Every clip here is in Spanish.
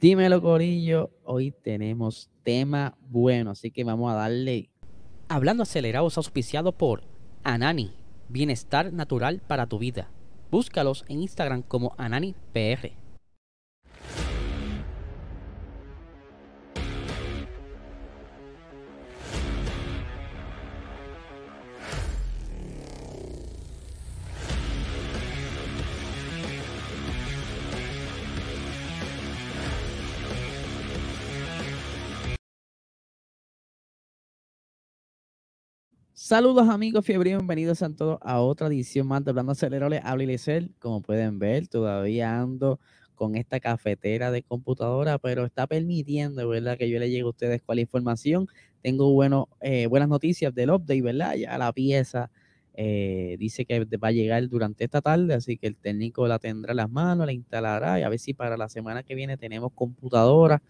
Dímelo, Corillo. Hoy tenemos tema bueno, así que vamos a darle. Hablando acelerados auspiciado por Anani, bienestar natural para tu vida. Búscalos en Instagram como AnaniPR. Saludos amigos fiebre, bienvenidos a todos a otra edición más de Hablando Acelerable, habla Ileser. Como pueden ver, todavía ando con esta cafetera de computadora, pero está permitiendo, ¿verdad? Que yo le llegue a ustedes la información. Tengo bueno, eh, buenas noticias del update, ¿verdad? Ya la pieza eh, dice que va a llegar durante esta tarde, así que el técnico la tendrá en las manos, la instalará y a ver si para la semana que viene tenemos computadora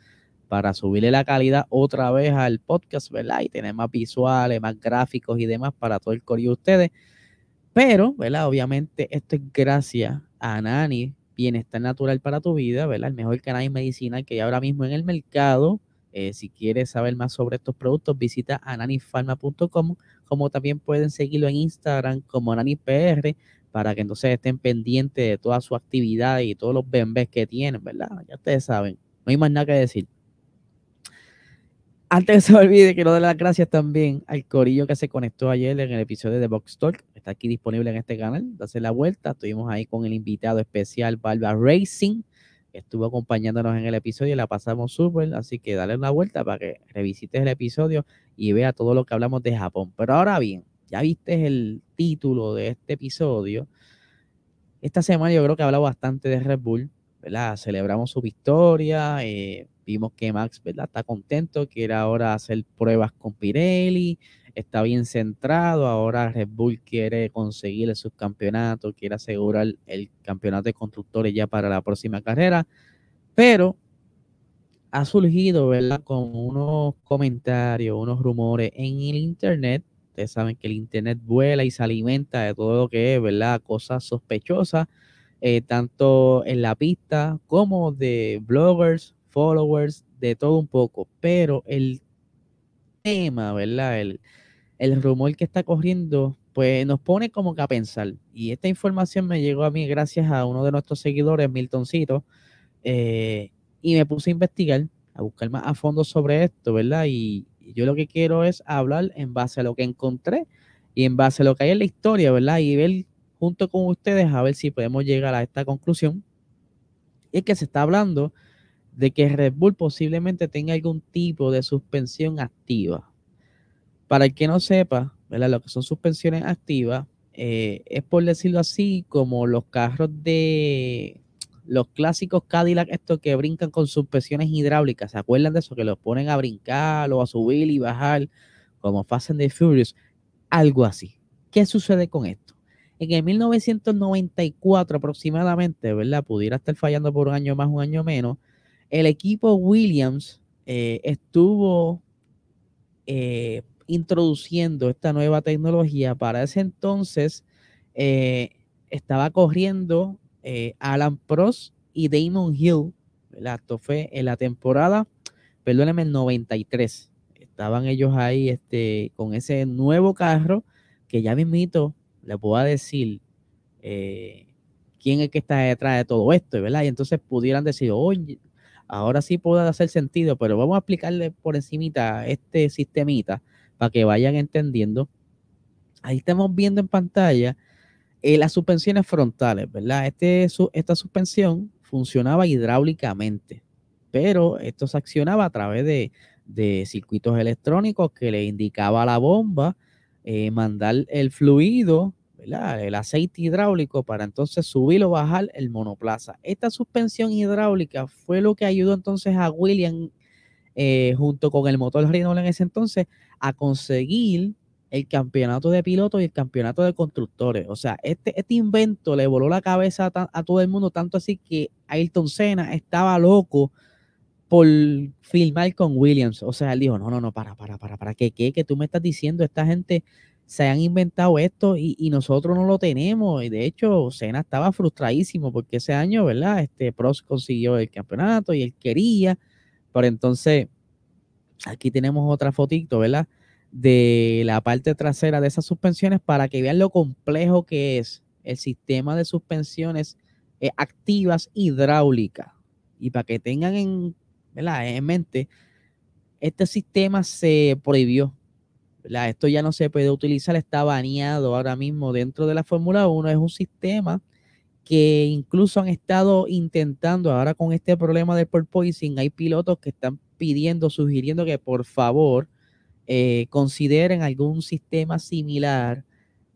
para subirle la calidad otra vez al podcast, ¿verdad? Y tener más visuales, más gráficos y demás para todo el corillo de ustedes. Pero, ¿verdad? Obviamente esto es gracias a Nani, Bienestar Natural para tu vida, ¿verdad? El mejor canal medicinal que hay ahora mismo en el mercado. Eh, si quieres saber más sobre estos productos, visita ananifarma.com, como también pueden seguirlo en Instagram como AnaniPR, para que entonces estén pendientes de toda su actividad y todos los bembés que tienen, ¿verdad? Ya ustedes saben, no hay más nada que decir. Antes que se olvide, quiero dar las gracias también al corillo que se conectó ayer en el episodio de Box Talk. Está aquí disponible en este canal. Dase la vuelta. Estuvimos ahí con el invitado especial, Barba Racing. estuvo acompañándonos en el episodio y la pasamos súper. Así que dale una vuelta para que revisites el episodio y vea todo lo que hablamos de Japón. Pero ahora bien, ya viste el título de este episodio. Esta semana yo creo que he hablado bastante de Red Bull. ¿Verdad? Celebramos su victoria. Eh, Vimos que Max ¿verdad? está contento, quiere ahora hacer pruebas con Pirelli, está bien centrado, ahora Red Bull quiere conseguir el subcampeonato, quiere asegurar el campeonato de constructores ya para la próxima carrera, pero ha surgido, ¿verdad? Con unos comentarios, unos rumores en el Internet. Ustedes saben que el Internet vuela y se alimenta de todo lo que es, ¿verdad? Cosas sospechosas, eh, tanto en la pista como de bloggers, followers, de todo un poco, pero el tema, ¿verdad? El, el rumor que está corriendo, pues nos pone como que a pensar. Y esta información me llegó a mí gracias a uno de nuestros seguidores, Miltoncito, eh, y me puse a investigar, a buscar más a fondo sobre esto, ¿verdad? Y, yo lo que quiero es hablar en base a lo que encontré y en base a lo que hay en la historia, ¿verdad? Y ver junto con ustedes a ver si podemos llegar a esta conclusión. Y es que se está hablando de que Red Bull posiblemente tenga algún tipo de suspensión activa. Para el que no sepa, lo que son suspensiones activas, eh, es por decirlo así, como los carros de los clásicos Cadillac, estos que brincan con suspensiones hidráulicas. ¿Se acuerdan de eso? Que los ponen a brincar o a subir y bajar, como Fast and the Furious. Algo así. ¿Qué sucede con esto? En el 1994 aproximadamente, ¿verdad? Pudiera estar fallando por un año más, un año menos el equipo Williams eh, estuvo eh, introduciendo esta nueva tecnología. Para ese entonces eh, estaba corriendo Alan Prost y Damon Hill. Esto fue en la temporada, perdónenme, el 93. Estaban ellos ahí este, con ese nuevo carro que ya mismito le puedo decir quién es que está detrás de todo esto, ¿verdad? Y entonces pudieran decir, oye, ahora sí puede hacer sentido, pero vamos a explicarle por encimita este sistemita para que vayan entendiendo. Ahí estamos viendo en pantalla eh, las suspensiones frontales, ¿verdad? Este, esta suspensión funcionaba hidráulicamente, pero esto se accionaba a través de, circuitos electrónicos que le indicaba a la bomba eh, mandar el fluido el aceite hidráulico para entonces subir o bajar el monoplaza. Esta suspensión hidráulica fue lo que ayudó entonces a William, eh, junto con el motor Renault en ese entonces, a conseguir el campeonato de pilotos y el campeonato de constructores. O sea, este, este invento le voló la cabeza a, todo el mundo, tanto así que Ayrton Senna estaba loco por filmar con Williams. O sea, él dijo, no, no, no, para, para, para, para, ¿qué, qué? Que tú me estás diciendo, esta gente se han inventado esto y, nosotros no lo tenemos. Y de hecho, Sena estaba frustradísimo porque ese año, ¿verdad? Este Prost consiguió el campeonato y él quería. Pero entonces, aquí tenemos otra fotito, ¿verdad? De la parte trasera de esas suspensiones para que vean lo complejo que es el sistema de suspensiones eh, activas hidráulicas. Y para que tengan en, en mente, este sistema se prohibió esto ya no se puede utilizar, está baneado ahora mismo dentro de la Fórmula 1. Es un sistema que incluso han estado intentando, ahora con este problema del porpoising, hay pilotos que están pidiendo, sugiriendo que por favor eh, consideren algún sistema similar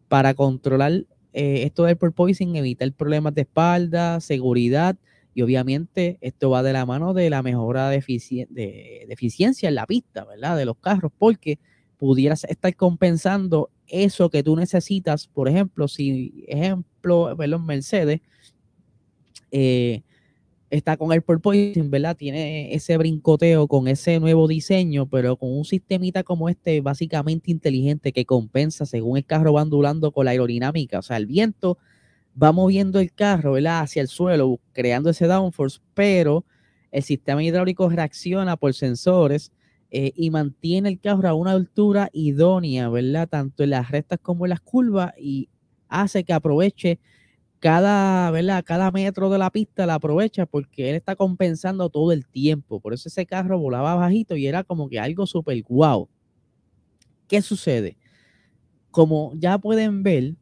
para controlar eh, esto del porpoising, evitar problemas de espalda, seguridad y obviamente esto va de la mano de la mejora de, de eficiencia en la pista, ¿verdad? De los carros, porque pudieras estar compensando eso que tú necesitas. Por ejemplo, si, ejemplo, perdón, Mercedes eh, está con el porpoising, ¿verdad? Tiene ese brincoteo con ese nuevo diseño, pero con un sistemita como este, básicamente inteligente, que compensa según el carro va ondulando con la aerodinámica. O sea, el viento va moviendo el carro, ¿verdad? Hacia el suelo, creando ese downforce, pero el sistema hidráulico reacciona por sensores eh, y mantiene el carro a una altura idónea, ¿verdad? Tanto en las rectas como en las curvas y hace que aproveche cada, ¿verdad? Cada metro de la pista la aprovecha porque él está compensando todo el tiempo. Por eso ese carro volaba bajito y era como que algo súper guau. ¿Qué sucede? Como ya pueden ver,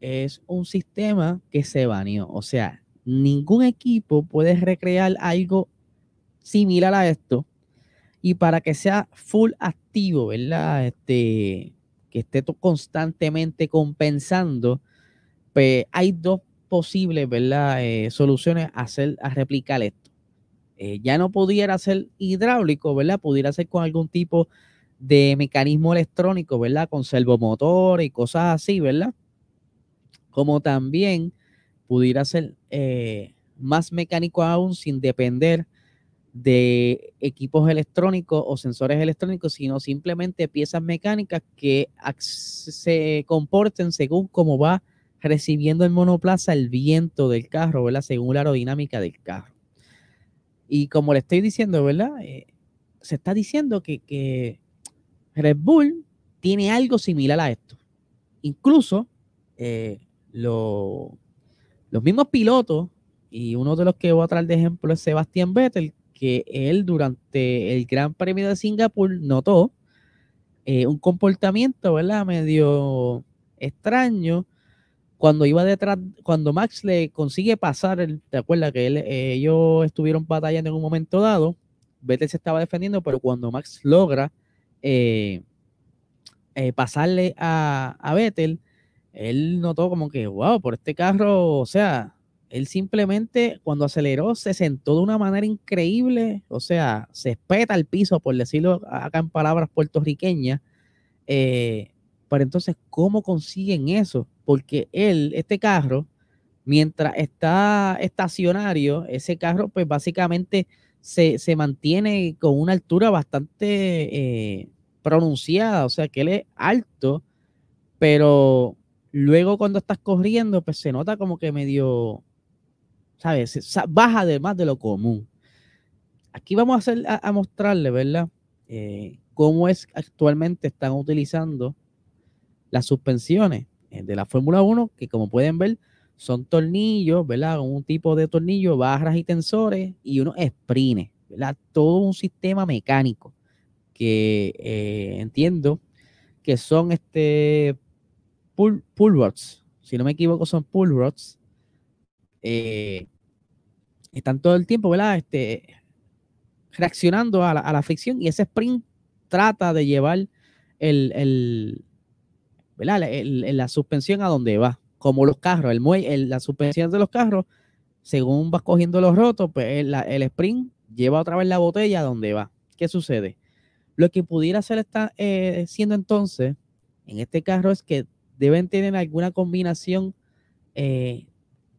es un sistema que se baneó. O sea, ningún equipo puede recrear algo similar a esto y para que sea full activo, ¿verdad? Este, que esté constantemente compensando, pues hay dos posibles, ¿verdad? Eh, soluciones a, hacer, a replicar esto. Eh, ya no pudiera ser hidráulico, ¿verdad? Pudiera ser con algún tipo de mecanismo electrónico, ¿verdad? Con servomotor y cosas así, ¿verdad? Como también pudiera ser eh, más mecánico aún sin depender de equipos electrónicos o sensores electrónicos, sino simplemente piezas mecánicas que se comporten según cómo va recibiendo el monoplaza el viento del carro, ¿verdad? Según la aerodinámica del carro. Y como le estoy diciendo, ¿verdad? Eh, se está diciendo que, Red Bull tiene algo similar a esto. Incluso eh, los mismos pilotos, y uno de los que voy a traer de ejemplo es Sebastián Vettel, que él durante el Gran Premio de Singapur notó eh, un comportamiento, ¿verdad? Medio extraño cuando iba detrás, cuando Max le consigue pasar, ¿te acuerdas que ellos estuvieron batallando en un momento dado? Vettel se estaba defendiendo, pero cuando Max logra eh, eh, pasarle a, a Vettel, él notó como que, wow, por este carro, o sea, él simplemente cuando aceleró se sentó de una manera increíble, o sea, se espeta el piso, por decirlo acá en palabras puertorriqueñas. Eh, pero entonces, ¿cómo consiguen eso? Porque él, este carro, mientras está estacionario, ese carro pues básicamente se, mantiene con una altura bastante eh, pronunciada, o sea que él es alto, pero luego cuando estás corriendo pues se nota como que medio ¿sabes? Baja además de lo común. Aquí vamos a, hacer, a, mostrarle, ¿verdad? Eh, cómo es actualmente están utilizando las suspensiones eh, de la Fórmula 1, que como pueden ver, son tornillos, ¿verdad? Un tipo de tornillo, barras y tensores y unos sprines, ¿verdad? Todo un sistema mecánico que eh, entiendo que son este pull, pull rods, si no me equivoco son pull rods, eh, están todo el tiempo, ¿verdad? Este, reaccionando a la, fricción y ese sprint trata de llevar el, la suspensión a donde va, como los carros, el la suspensión de los carros, según vas cogiendo los rotos, pues el, el, sprint lleva otra vez la botella a donde va. ¿Qué sucede? Lo que pudiera ser está eh, siendo entonces en este carro es que deben tener alguna combinación eh,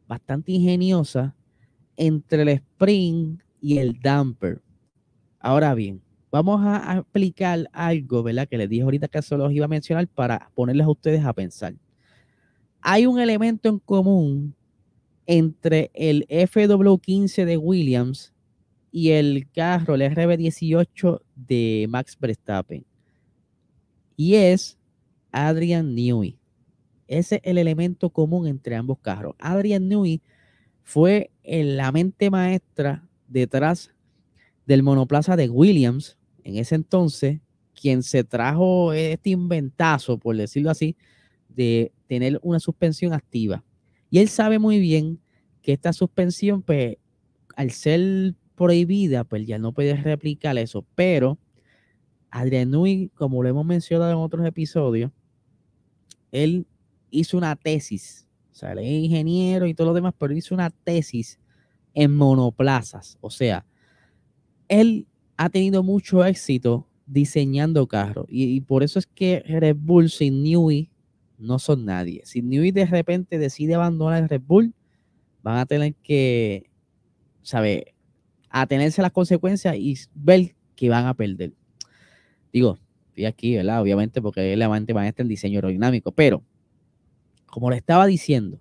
bastante ingeniosa entre el spring y el damper. Ahora bien, vamos a explicar algo, ¿verdad? Que les dije ahorita que se los iba a mencionar para ponerles a ustedes a pensar. Hay un elemento en común entre el FW15 de Williams y el carro, el RB18 de Max Verstappen. Y es Adrian Newey. Ese es el elemento común entre ambos carros. Adrian Newey fue la mente maestra detrás del monoplaza de Williams en ese entonces, quien se trajo este inventazo, por decirlo así, de tener una suspensión activa. Y él sabe muy bien que esta suspensión, pues, al ser prohibida, pues ya no puede replicar eso. Pero Adrian Nui, como lo hemos mencionado en otros episodios, él hizo una tesis, o sea, él es ingeniero y todo lo demás, pero hizo una tesis en monoplazas. O sea, él ha tenido mucho éxito diseñando carros y, por eso es que Red Bull sin Newey no son nadie. Si Newey de repente decide abandonar el Red Bull, van a tener que, saber, atenerse a las consecuencias y ver que van a perder. Digo, estoy aquí, ¿verdad? Obviamente porque es la mente maestra en diseño aerodinámico, pero como le estaba diciendo,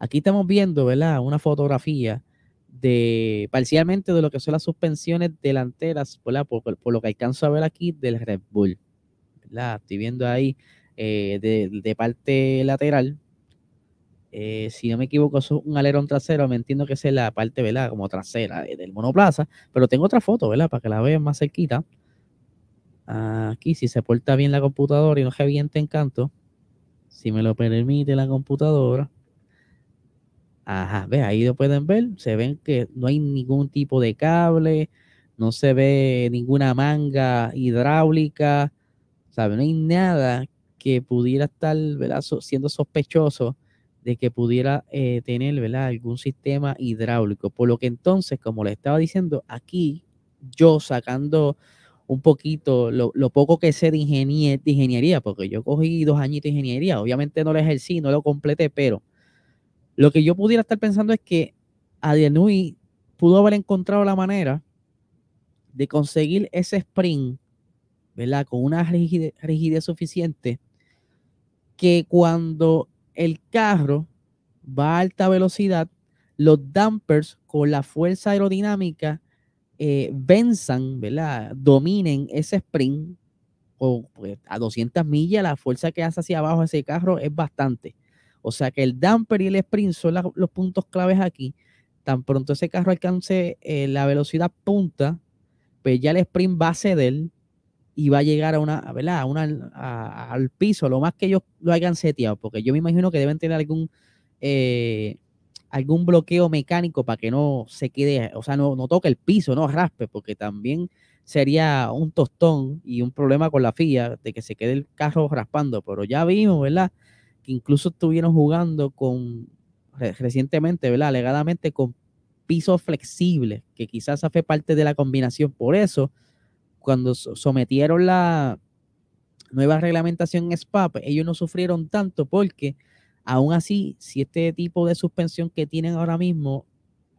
aquí estamos viendo, ¿verdad? Una fotografía de parcialmente de lo que son las suspensiones delanteras, ¿verdad? Por, lo que alcanzo a ver aquí del Red Bull. ¿verdad? Estoy viendo ahí eh, de, parte lateral. Eh, si no me equivoco, es un alerón trasero. Me entiendo que es la parte, ¿verdad? Como trasera del monoplaza. Pero tengo otra foto, ¿verdad? Para que la vean más cerquita. Aquí, si se porta bien la computadora y no reviente encanto, si me lo permite la computadora. Ajá, ve, ahí lo pueden ver. Se ven que no hay ningún tipo de cable, no se ve ninguna manga hidráulica, ¿sabe? No hay nada que pudiera estar siendo sospechoso de que pudiera eh, tener algún sistema hidráulico. Por lo que entonces, como le estaba diciendo, aquí yo sacando un poquito lo, poco que sé de, de ingeniería, porque yo cogí dos añitos de ingeniería, obviamente no lo ejercí, no lo completé, pero lo que yo pudiera estar pensando es que Adianui pudo haber encontrado la manera de conseguir ese sprint, ¿verdad? Con una rigidez, suficiente que cuando el carro va a alta velocidad, los dampers con la fuerza aerodinámica eh, venzan, ¿verdad? Dominen ese sprint o pues, a 200 millas, la fuerza que hace hacia abajo ese carro es bastante. O sea que el damper y el sprint son los puntos claves aquí. Tan pronto ese carro alcance eh, la velocidad punta, pues ya el sprint va a ceder y va a llegar a una, ¿verdad? una, al piso, lo más que ellos lo hayan seteado, porque yo me imagino que deben tener algún, eh, algún bloqueo mecánico para que no se quede, o sea, no, no toque el piso, no raspe, porque también sería un tostón y un problema con la FIA de que se quede el carro raspando, pero ya vimos, ¿verdad? que incluso estuvieron jugando con recientemente, ¿verdad? Alegadamente con pisos flexibles, que quizás fue parte de la combinación. Por eso, cuando sometieron la nueva reglamentación en SPA, pues, ellos no sufrieron tanto porque aún así, si este tipo de suspensión que tienen ahora mismo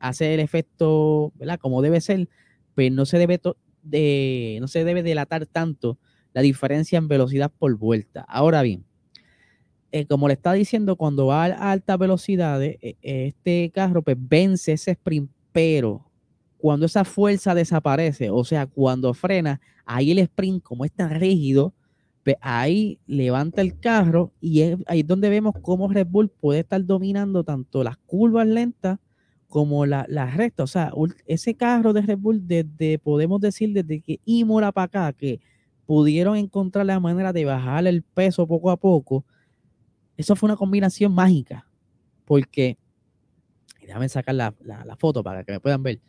hace el efecto. Como debe ser, pues no se debe, de, no se debe delatar tanto la diferencia en velocidad por vuelta. Ahora bien, eh, como le está diciendo, cuando va a altas velocidades, eh, este carro pues vence ese sprint, pero cuando esa fuerza desaparece, o sea, cuando frena, ahí el sprint, como es tan rígido, pues ahí levanta el carro y es, ahí es donde vemos cómo Red Bull puede estar dominando tanto las curvas lentas como las la rectas. O sea, ese carro de Red Bull, desde, podemos decir, desde que Imola para acá, que pudieron encontrar la manera de bajar el peso poco a poco, eso fue una combinación mágica, porque, déjame sacar la, foto para que me puedan ver.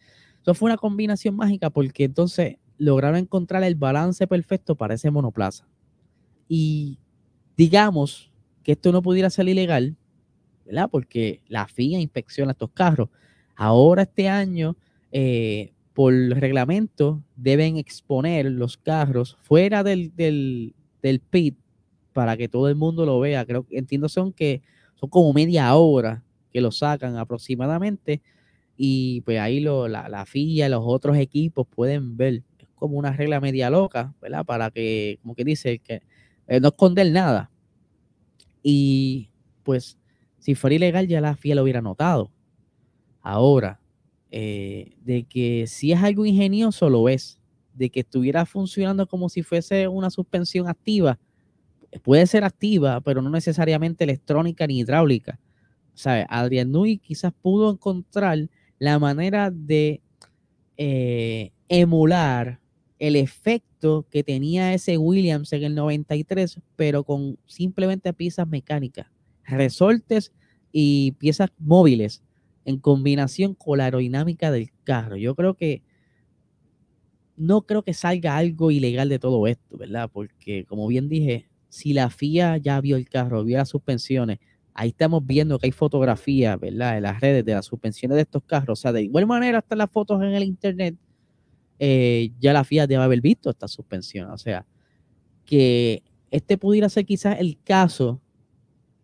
Eso fue una combinación mágica porque entonces lograron encontrar el balance perfecto para ese monoplaza. Y digamos que esto no pudiera ser ilegal, ¿verdad? Porque la FIA inspecciona estos carros. Ahora este año, eh, por reglamento, deben exponer los carros fuera del, del, del pit para que todo el mundo lo vea. Creo entiendo son que son como media hora que lo sacan aproximadamente y pues ahí lo, la, la FIA, los otros equipos pueden ver como una regla media loca, ¿verdad? Para que, como que dice, que eh, no esconder nada. Y pues, si fuera ilegal, ya la FIA lo hubiera notado. Ahora, eh, de que si es algo ingenioso, lo es. De que estuviera funcionando como si fuese una suspensión activa, puede ser activa, pero no necesariamente electrónica ni hidráulica. ¿Sabe? Adrian Nui quizás pudo encontrar la manera de eh, emular el efecto que tenía ese Williams en el 93, pero con simplemente piezas mecánicas, resortes y piezas móviles en combinación con la aerodinámica del carro. Yo creo que no creo que salga algo ilegal de todo esto, ¿verdad? Porque como bien dije, si la FIA ya vio el carro, vio las suspensiones, ahí estamos viendo que hay fotografías, ¿verdad? En las redes de las suspensiones de estos carros. O sea, de igual manera están las fotos en el internet. Eh, ya la FIA debe haber visto esta suspensión. O sea, que este pudiera ser quizás el caso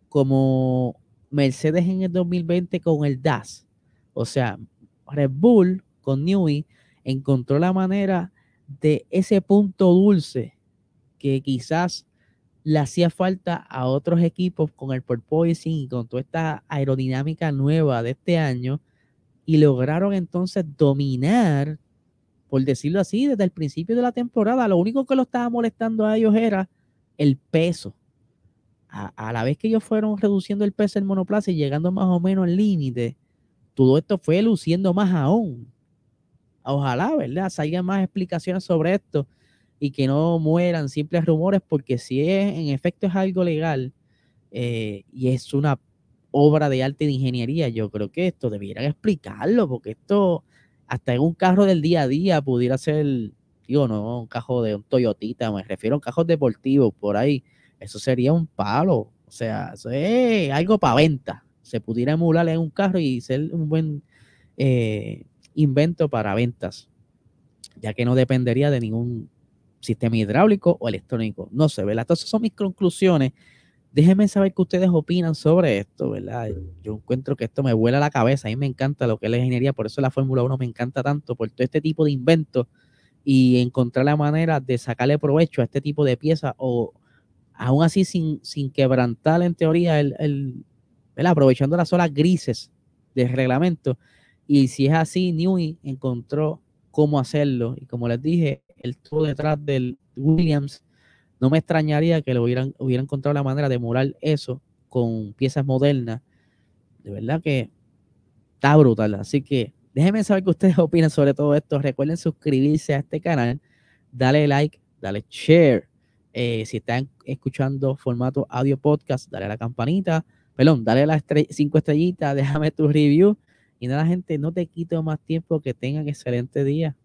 como Mercedes en el 2020 con el DAS. O sea, Red Bull con Newey encontró la manera de ese punto dulce que quizás le hacía falta a otros equipos con el porpoising y con toda esta aerodinámica nueva de este año y lograron entonces dominar, por decirlo así, desde el principio de la temporada. Lo único que lo estaba molestando a ellos era el peso. A, la vez que ellos fueron reduciendo el peso del monoplaza y llegando más o menos al límite, todo esto fue luciendo más aún. Ojalá, ¿verdad? Salgan más explicaciones sobre esto y que no mueran simples rumores, porque si es, en efecto es algo legal eh, y es una obra de arte de ingeniería, yo creo que esto debieran explicarlo, porque esto hasta en un carro del día a día pudiera ser, digo, no, un carro de un Toyotita, me refiero a un carro deportivo por ahí, eso sería un palo, o sea, eso es algo para venta, se pudiera emular en un carro y ser un buen eh, invento para ventas, ya que no dependería de ningún sistema hidráulico o electrónico. No sé, ¿verdad? Entonces son mis conclusiones. Déjenme saber qué ustedes opinan sobre esto, ¿verdad? Yo encuentro que esto me vuela la cabeza. A mí me encanta lo que es la ingeniería, por eso la Fórmula 1 me encanta tanto, por todo este tipo de inventos y encontrar la manera de sacarle provecho a este tipo de piezas o aún así sin, sin quebrantar en teoría el, el ¿verdad? aprovechando las olas grises del reglamento. Y si es así, Newey encontró cómo hacerlo. Y como les dije, él estuvo detrás del Williams. No me extrañaría que lo hubieran, hubieran encontrado la manera de murar eso con piezas modernas. De verdad que está brutal. Así que déjenme saber qué ustedes opinan sobre todo esto. Recuerden suscribirse a este canal, dale like, dale share. Eh, si están escuchando formato audio podcast, dale a la campanita. Perdón, dale a las cinco estrellitas, déjame tu review. Y nada, gente, no te quito más tiempo. Que tengan excelente día.